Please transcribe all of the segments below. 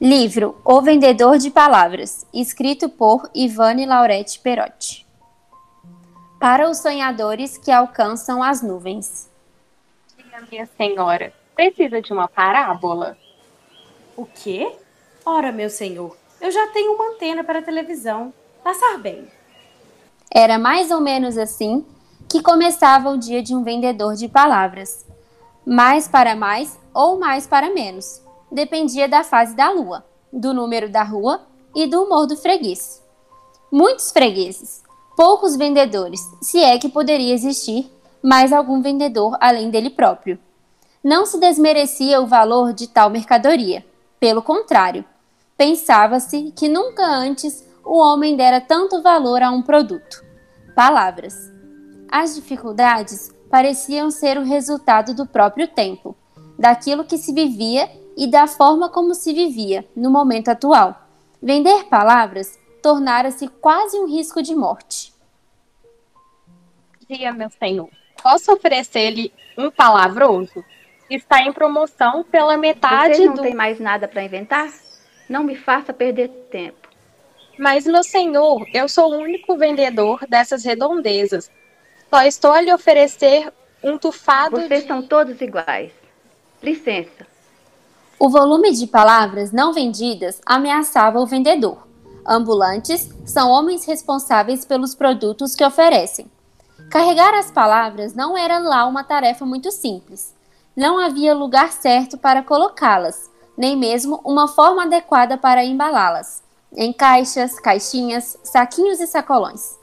Livro O Vendedor de Palavras, escrito por Ivane Laurete Perotti. Para os sonhadores que alcançam as nuvens. Diga, minha senhora, precisa de uma parábola? O quê? Ora, meu senhor, eu já tenho uma antena para televisão. Passar bem. Era mais ou menos assim que começava o dia de um vendedor de palavras. Mais para mais ou mais para menos dependia da fase da lua, do número da rua e do humor do freguês. Muitos fregueses, poucos vendedores, se é que poderia existir mais algum vendedor além dele próprio. Não se desmerecia o valor de tal mercadoria. Pelo contrário, pensava-se que nunca antes o homem dera tanto valor a um produto. Palavras. As dificuldades pareciam ser o resultado do próprio tempo, daquilo que se vivia e da forma como se vivia no momento atual. Vender palavras tornara-se quase um risco de morte. Dia, meu senhor, posso oferecer-lhe um palavroso? Está em promoção pela metade Você não do. tem mais nada para inventar? Não me faça perder tempo. Mas, meu senhor, eu sou o único vendedor dessas redondezas. Só estou a lhe oferecer um tufado Vocês de... são todos iguais. Licença. O volume de palavras não vendidas ameaçava o vendedor. Ambulantes são homens responsáveis pelos produtos que oferecem. Carregar as palavras não era lá uma tarefa muito simples. Não havia lugar certo para colocá-las, nem mesmo uma forma adequada para embalá-las em caixas, caixinhas, saquinhos e sacolões.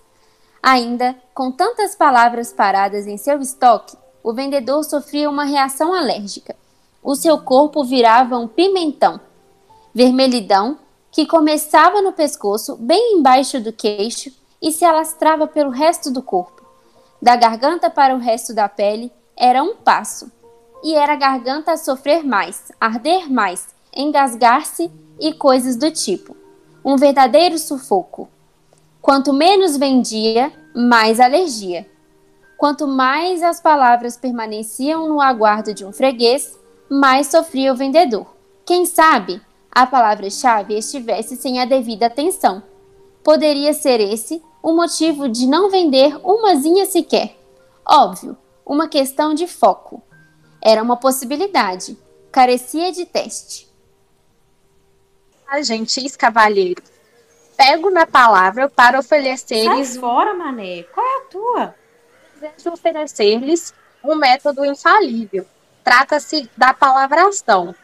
Ainda, com tantas palavras paradas em seu estoque, o vendedor sofria uma reação alérgica o seu corpo virava um pimentão, vermelhidão, que começava no pescoço, bem embaixo do queixo, e se alastrava pelo resto do corpo. Da garganta para o resto da pele era um passo, e era a garganta a sofrer mais, arder mais, engasgar-se e coisas do tipo. Um verdadeiro sufoco. Quanto menos vendia, mais alergia. Quanto mais as palavras permaneciam no aguardo de um freguês, mais sofria o vendedor. Quem sabe a palavra-chave estivesse sem a devida atenção. Poderia ser esse o motivo de não vender umazinha sequer. Óbvio, uma questão de foco. Era uma possibilidade, carecia de teste. Ah, gentis cavalheiros, pego na palavra para Sai oferecer-lhes fora, mané. Qual é a tua? desejo oferecer-lhes um método infalível. Trata-se da palavração.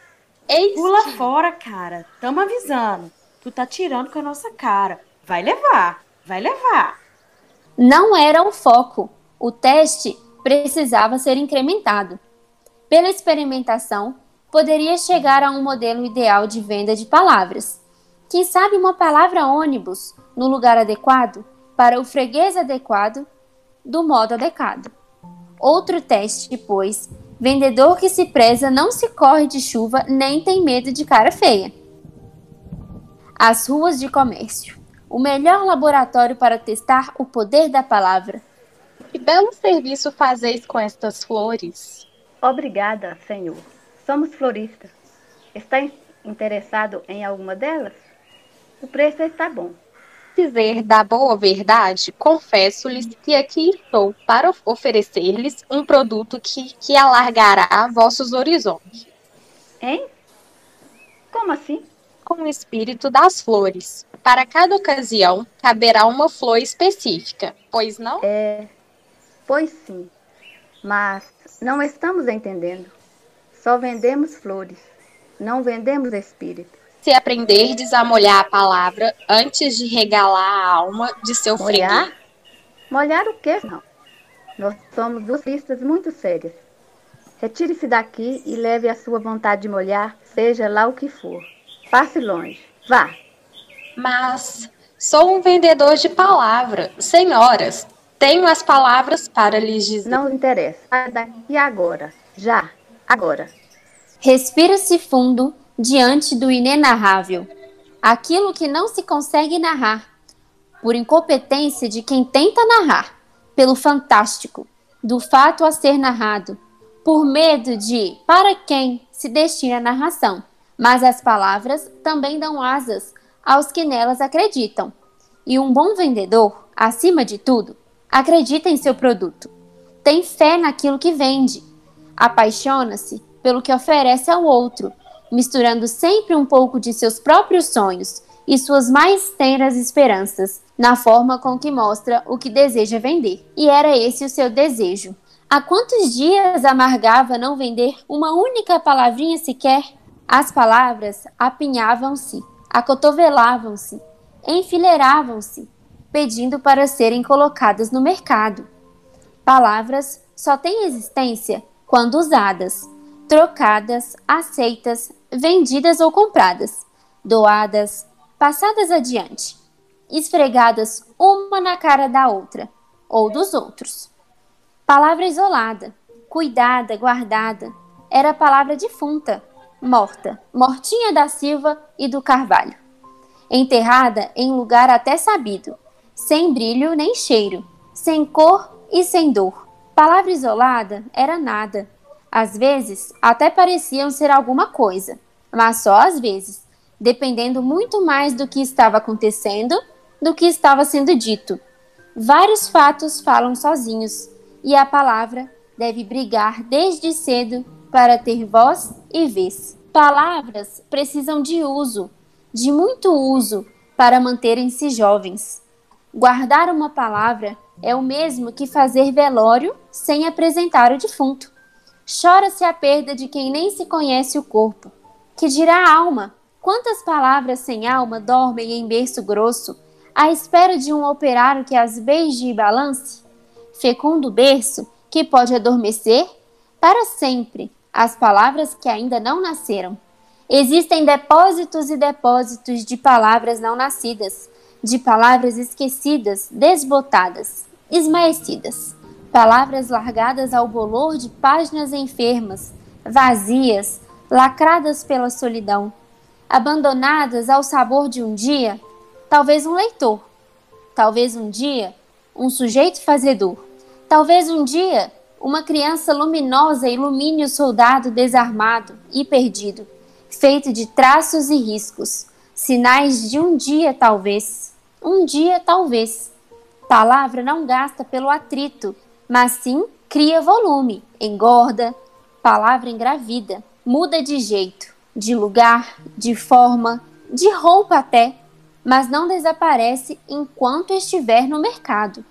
Eis Pula que fora, cara. Tamo avisando. Tu tá tirando com a nossa cara. Vai levar. Vai levar. Não era o foco. O teste precisava ser incrementado. Pela experimentação, poderia chegar a um modelo ideal de venda de palavras. Quem sabe uma palavra ônibus no lugar adequado, para o freguês adequado, do modo adequado. Outro teste, pois, vendedor que se preza não se corre de chuva nem tem medo de cara feia. As ruas de comércio. O melhor laboratório para testar o poder da palavra. que belo serviço fazeis com estas flores. Obrigada, senhor. Somos floristas. Está in- interessado em alguma delas? O preço está bom. Dizer da boa verdade, confesso-lhes que aqui estou para of- oferecer-lhes um produto que, que alargará vossos horizontes, Hein? Como assim? com o espírito das flores. Para cada ocasião, caberá uma flor específica, pois não? É. Pois sim. Mas não estamos entendendo. Só vendemos flores. Não vendemos espírito. Se aprenderdes a molhar a palavra antes de regalar a alma de seu Molhar? freguês, Molhar o quê? Não. Nós somos duas listas muito sérias. Retire-se daqui e leve a sua vontade de molhar, seja lá o que for. Passe longe. Vá. mas sou um vendedor de palavra. Senhoras, tenho as palavras para lhes dizer. Não interessa. Daqui agora. Já. Agora. Respira-se fundo diante do inenarrável, aquilo que não se consegue narrar, por incompetência de quem tenta narrar, pelo fantástico, do fato a ser narrado, por medo de para quem se destina a narração, Mas as palavras também dão asas aos que nelas acreditam. E um bom vendedor, acima de tudo, acredita em seu produto. Tem fé naquilo que vende. Apaixona-se pelo que oferece ao outro, misturando sempre um pouco de seus próprios sonhos e suas mais tenras esperanças na forma com que mostra o que deseja vender. E era esse o seu desejo. Há quantos dias amargava não vender uma única palavrinha sequer? As palavras apinhavam-se, acotovelavam-se, enfileiravam-se, pedindo para serem colocadas no mercado. Palavras só têm existência quando usadas, trocadas, aceitas, vendidas ou compradas, doadas, passadas adiante, esfregadas uma na cara da outra ou dos outros. Palavra isolada, cuidada, guardada, era palavra defunta, morta, mortinha da Silva e do Carvalho, enterrada em lugar até sabido, sem brilho nem cheiro, sem cor e sem dor. Palavra isolada era nada. Às vezes até pareciam ser alguma coisa, mas só às vezes, dependendo muito mais do que estava acontecendo do que estava sendo dito. Vários fatos falam sozinhos, e a palavra deve brigar desde cedo para ter voz e vez. Palavras precisam de uso, de muito uso, para manterem-se jovens. Guardar uma palavra é o mesmo que fazer velório sem apresentar o defunto. Chora-se a perda de quem nem se conhece o corpo. Que dirá a alma? Quantas palavras sem alma dormem em berço grosso, à espera de um operário que as beije e balance? Fecundo berço que pode adormecer para sempre as palavras que ainda não nasceram. Existem depósitos e depósitos de palavras não nascidas de palavras esquecidas, desbotadas, esmaecidas, palavras largadas ao bolor de páginas enfermas, vazias, lacradas pela solidão, abandonadas ao sabor de um dia, talvez um leitor, talvez um dia um sujeito fazedor, talvez um dia uma criança luminosa ilumine o soldado desarmado e perdido, feito de traços e riscos, sinais de um dia talvez, um dia talvez. Palavra não gasta pelo atrito, mas sim cria volume, engorda, palavra engravida, muda de jeito, de lugar, de forma, de roupa até, mas não desaparece enquanto estiver no mercado.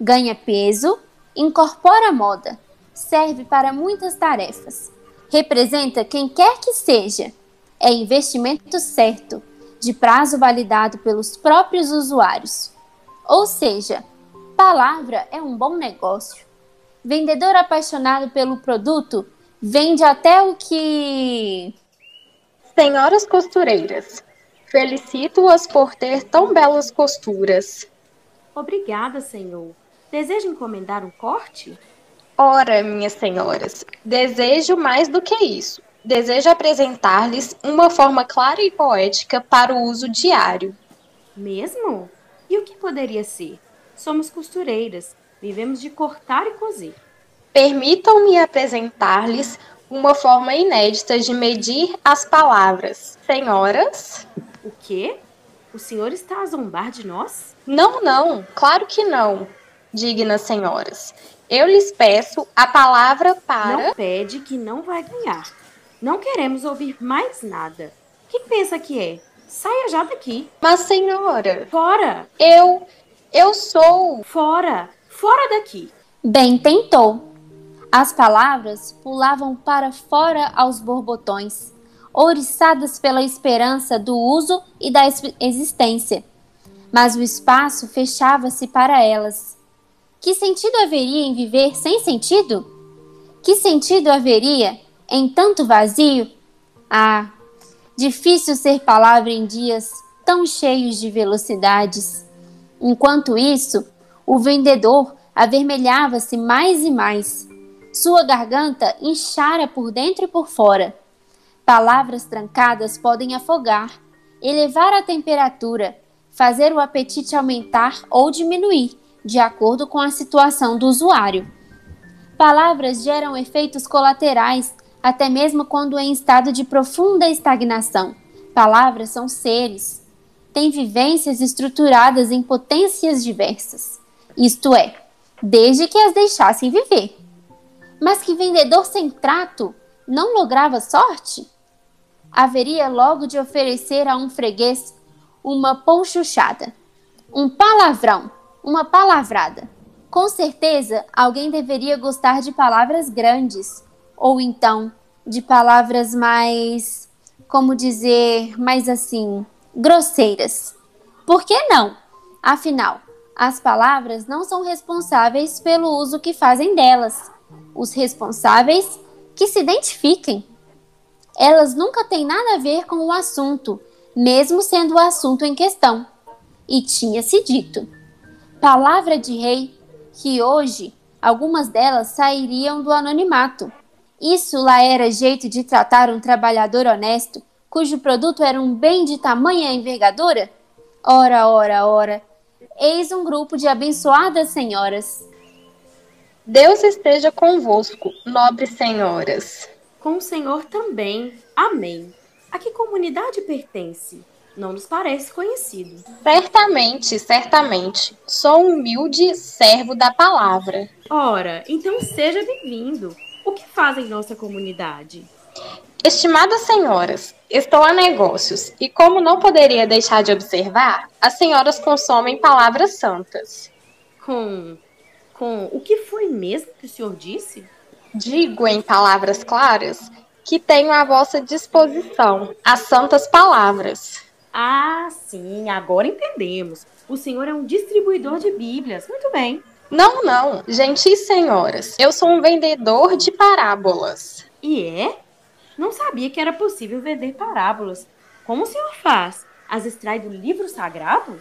Ganha peso, incorpora moda, serve para muitas tarefas, representa quem quer que seja, é investimento certo, de prazo validado pelos próprios usuários. Ou seja, palavra é um bom negócio. Vendedor apaixonado pelo produto vende até o que. Senhoras costureiras, felicito-as por ter tão belas costuras. Obrigada, senhor. Deseja encomendar um corte? Ora, minhas senhoras, desejo mais do que isso deseja apresentar-lhes uma forma clara e poética para o uso diário. Mesmo? E o que poderia ser? Somos costureiras, vivemos de cortar e cozer. Permitam-me apresentar-lhes uma forma inédita de medir as palavras. Senhoras? O quê? O senhor está a zombar de nós? Não, não, claro que não, dignas senhoras. Eu lhes peço a palavra para. Não pede que não vai ganhar. Não queremos ouvir mais nada. Quem pensa que é? Saia já daqui. Mas, senhora. Fora! Eu. Eu sou. Fora! Fora daqui! Bem tentou. As palavras pulavam para fora aos borbotões, ouriçadas pela esperança do uso e da existência. Mas o espaço fechava-se para elas. Que sentido haveria em viver sem sentido? Que sentido haveria em tanto vazio? Ah, difícil ser palavra em dias tão cheios de velocidades. Enquanto isso, o vendedor avermelhava-se mais e mais. Sua garganta inchara por dentro e por fora. Palavras trancadas podem afogar, elevar a temperatura, fazer o apetite aumentar ou diminuir, de acordo com a situação do usuário. Palavras geram efeitos colaterais até mesmo quando em estado de profunda estagnação. Palavras são seres, têm vivências estruturadas em potências diversas, isto é, desde que as deixassem viver. Mas que vendedor sem trato não lograva sorte? Haveria logo de oferecer a um freguês uma ponchuchada, um palavrão, uma palavrada. Com certeza, alguém deveria gostar de palavras grandes, ou então de palavras mais, como dizer, mais assim, grosseiras. Por que não? Afinal, as palavras não são responsáveis pelo uso que fazem delas. Os responsáveis que se identifiquem. Elas nunca têm nada a ver com o assunto, mesmo sendo o assunto em questão. E tinha-se dito: palavra de rei, que hoje algumas delas sairiam do anonimato. Isso lá era jeito de tratar um trabalhador honesto, cujo produto era um bem de tamanha envergadura? Ora, ora, ora, eis um grupo de abençoadas senhoras. Deus esteja convosco, nobres senhoras. Com o Senhor também. Amém. A que comunidade pertence? Não nos parece conhecido. Certamente, certamente. Sou um humilde servo da palavra. Ora, então seja bem-vindo. O que faz em nossa comunidade? Estimadas senhoras, estou a negócios e, como não poderia deixar de observar, as senhoras consomem palavras santas. Com. com o que foi mesmo que o senhor disse? Digo em palavras claras que tenho à vossa disposição as santas palavras. Ah, sim, agora entendemos. O senhor é um distribuidor de Bíblias. Muito bem. Não, não, gentis senhoras, eu sou um vendedor de parábolas. E é? Não sabia que era possível vender parábolas. Como o senhor faz? As extrai do livro sagrado?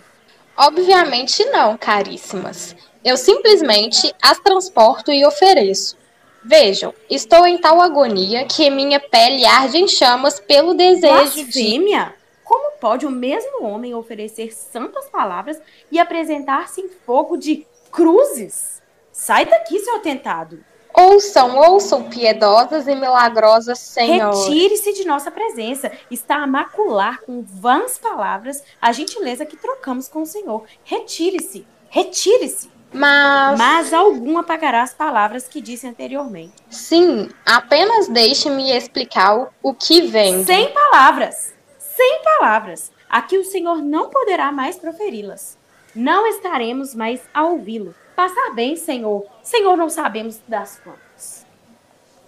Obviamente não, caríssimas. Eu simplesmente as transporto e ofereço. Vejam, estou em tal agonia que minha pele arde em chamas pelo desejo Blasfêmia? de. Como pode o mesmo homem oferecer santas palavras e apresentar-se em fogo de cruzes? Sai daqui, seu atentado. Ouçam, ouçam, piedosas e milagrosas senhoras. Retire-se de nossa presença. Está a macular com vãs palavras a gentileza que trocamos com o Senhor. Retire-se. Retire-se. Mas... Mas algum apagará as palavras que disse anteriormente. Sim, apenas deixe-me explicar o, o que vem. Sem palavras. Sem palavras. Aqui o Senhor não poderá mais proferi-las. Não estaremos mais a ouvi-lo. Passar bem, Senhor. Senhor, não sabemos das quantas.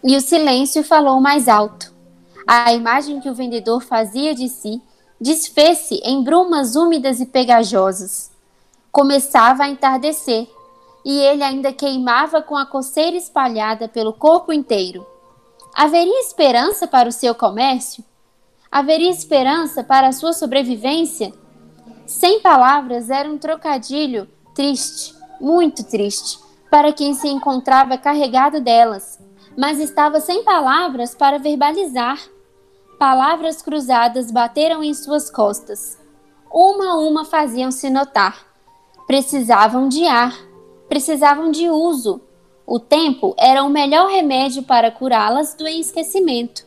E o silêncio falou mais alto. A imagem que o vendedor fazia de si desfez-se em brumas úmidas e pegajosas. Começava a entardecer e ele ainda queimava com a coceira espalhada pelo corpo inteiro. Haveria esperança para o seu comércio? Haveria esperança para a sua sobrevivência? Sem palavras era um trocadilho triste, muito triste, para quem se encontrava carregado delas, mas estava sem palavras para verbalizar. Palavras cruzadas bateram em suas costas. Uma a uma faziam-se notar. Precisavam de ar, precisavam de uso. O tempo era o melhor remédio para curá-las do esquecimento.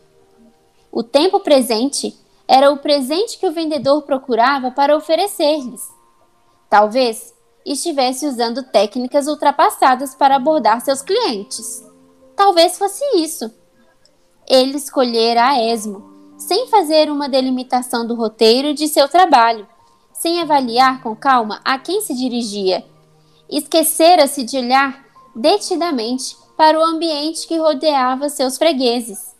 O tempo presente era o presente que o vendedor procurava para oferecer-lhes. Talvez estivesse usando técnicas ultrapassadas para abordar seus clientes. Talvez fosse isso. Ele escolhera a esmo, sem fazer uma delimitação do roteiro de seu trabalho, sem avaliar com calma a quem se dirigia. Esquecera-se de olhar detidamente para o ambiente que rodeava seus fregueses.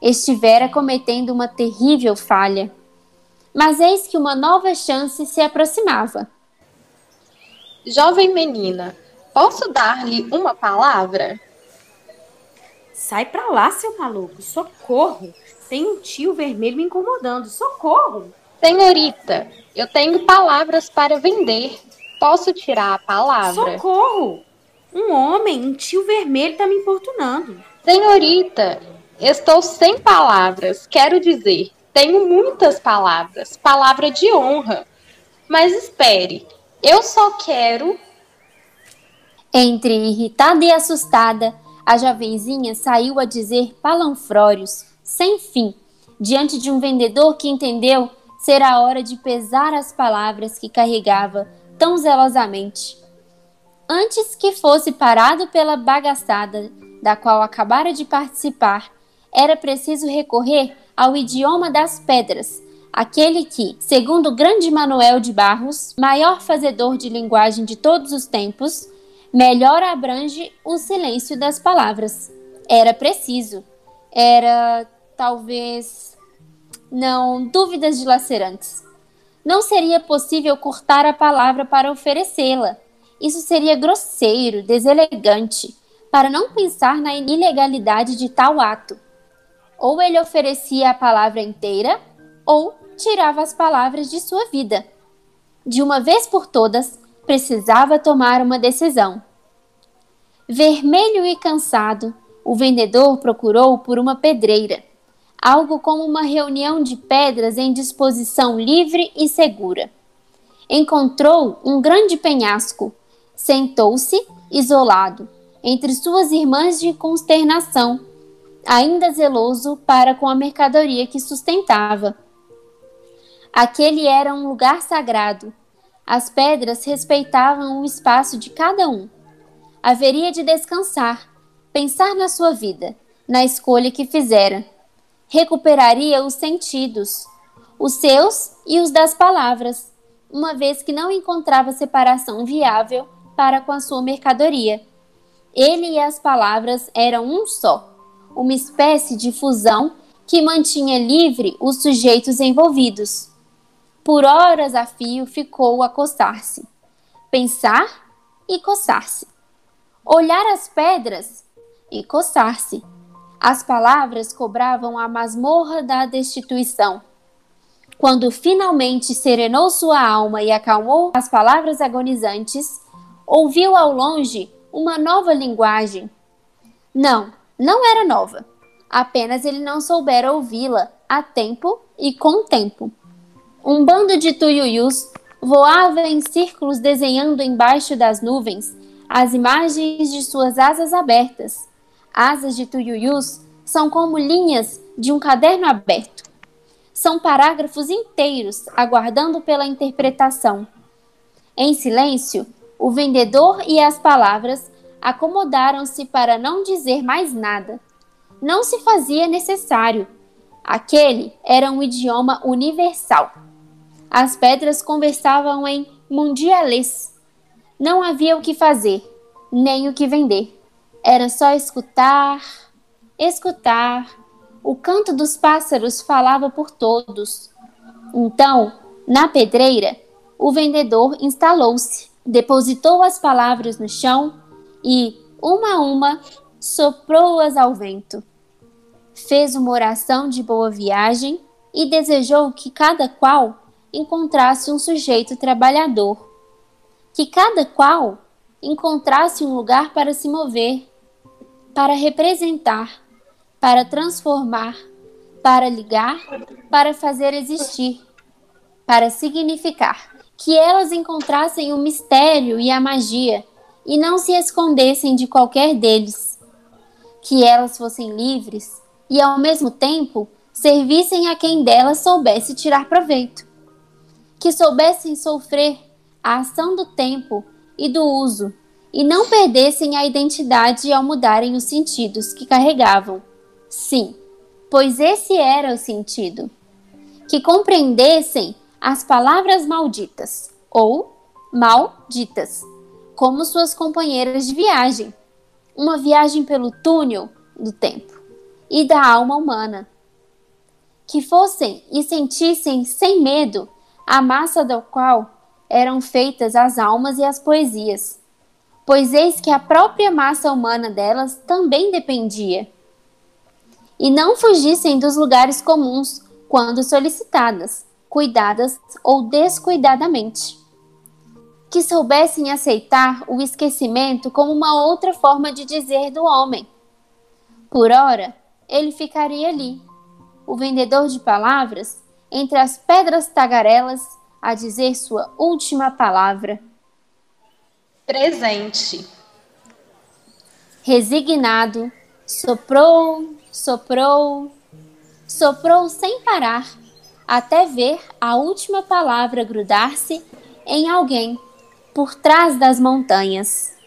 Estivera cometendo uma terrível falha. Mas eis que uma nova chance se aproximava. Jovem menina, posso dar-lhe uma palavra? Sai pra lá, seu maluco. Socorro. Tem um tio vermelho me incomodando. Socorro. Senhorita, eu tenho palavras para vender. Posso tirar a palavra? Socorro. Um homem, um tio vermelho tá me importunando. Senhorita, estou sem palavras. Quero dizer, tenho muitas palavras. Palavra de honra. Mas espere, eu só quero. Entre irritada e assustada, a jovenzinha saiu a dizer palanfrórios, sem fim, diante de um vendedor que entendeu ser a hora de pesar as palavras que carregava tão zelosamente. Antes que fosse parado pela bagaçada da qual acabara de participar, era preciso recorrer ao idioma das pedras, aquele que, segundo o grande Manuel de Barros, maior fazedor de linguagem de todos os tempos, melhor abrange o silêncio das palavras. Era preciso. Era, talvez, não dúvidas dilacerantes. Não seria possível cortar a palavra para oferecê-la. Isso seria grosseiro, deselegante, para não pensar na ilegalidade de tal ato. Ou ele oferecia a palavra inteira, ou tirava as palavras de sua vida. De uma vez por todas, precisava tomar uma decisão. Vermelho e cansado, o vendedor procurou por uma pedreira, algo como uma reunião de pedras em disposição livre e segura. Encontrou um grande penhasco, sentou-se, isolado, entre suas irmãs de consternação, ainda zeloso para com a mercadoria que sustentava. Aquele era um lugar sagrado. As pedras respeitavam o espaço de cada um. Haveria de descansar, pensar na sua vida, na escolha que fizera. Recuperaria os sentidos, os seus e os das palavras, uma vez que não encontrava separação viável para com a sua mercadoria. Ele e as palavras eram um só, uma espécie de fusão que mantinha livre os sujeitos envolvidos. Por horas a fio ficou a coçar-se, pensar e coçar-se, olhar as pedras e coçar-se. As palavras cobravam a masmorra da destituição. Quando finalmente serenou sua alma e acalmou as palavras agonizantes, ouviu ao longe uma nova linguagem. Não, não era nova. Apenas ele não soubera ouvi-la a tempo e com tempo. Um bando de tuiuius voava em círculos desenhando embaixo das nuvens as imagens de suas asas abertas. Asas de tuiuius são como linhas de um caderno aberto. São parágrafos inteiros aguardando pela interpretação. Em silêncio, o vendedor e as palavras acomodaram-se para não dizer mais nada. Não se fazia necessário. Aquele era um idioma universal. As pedras conversavam em mundialês. Não havia o que fazer, nem o que vender. Era só escutar, escutar. O canto dos pássaros falava por todos. Então, na pedreira, o vendedor instalou-se, depositou as palavras no chão e, uma a uma, soprou-as ao vento. Fez uma oração de boa viagem e desejou que cada qual encontrasse um sujeito trabalhador, que cada qual encontrasse um lugar para se mover, para representar, para transformar, para ligar, para fazer existir, para significar. Que elas encontrassem o mistério e a magia e não se escondessem de qualquer deles. Que elas fossem livres e, ao mesmo tempo, servissem a quem delas soubesse tirar proveito que soubessem sofrer a ação do tempo e do uso e não perdessem a identidade ao mudarem os sentidos que carregavam. Sim, pois esse era o sentido. Que compreendessem as palavras malditas ou malditas, como suas companheiras de viagem, uma viagem pelo túnel do tempo e da alma humana. Que fossem e sentissem sem medo a massa do qual eram feitas as almas e as poesias, pois eis que a própria massa humana delas também dependia. E não fugissem dos lugares comuns quando solicitadas, cuidadas ou descuidadamente. Que soubessem aceitar o esquecimento como uma outra forma de dizer do homem. Por ora, ele ficaria ali, o vendedor de palavras, entre as pedras tagarelas a dizer sua última palavra. Presente. Resignado, soprou, soprou, soprou sem parar, até ver a última palavra grudar-se em alguém por trás das montanhas.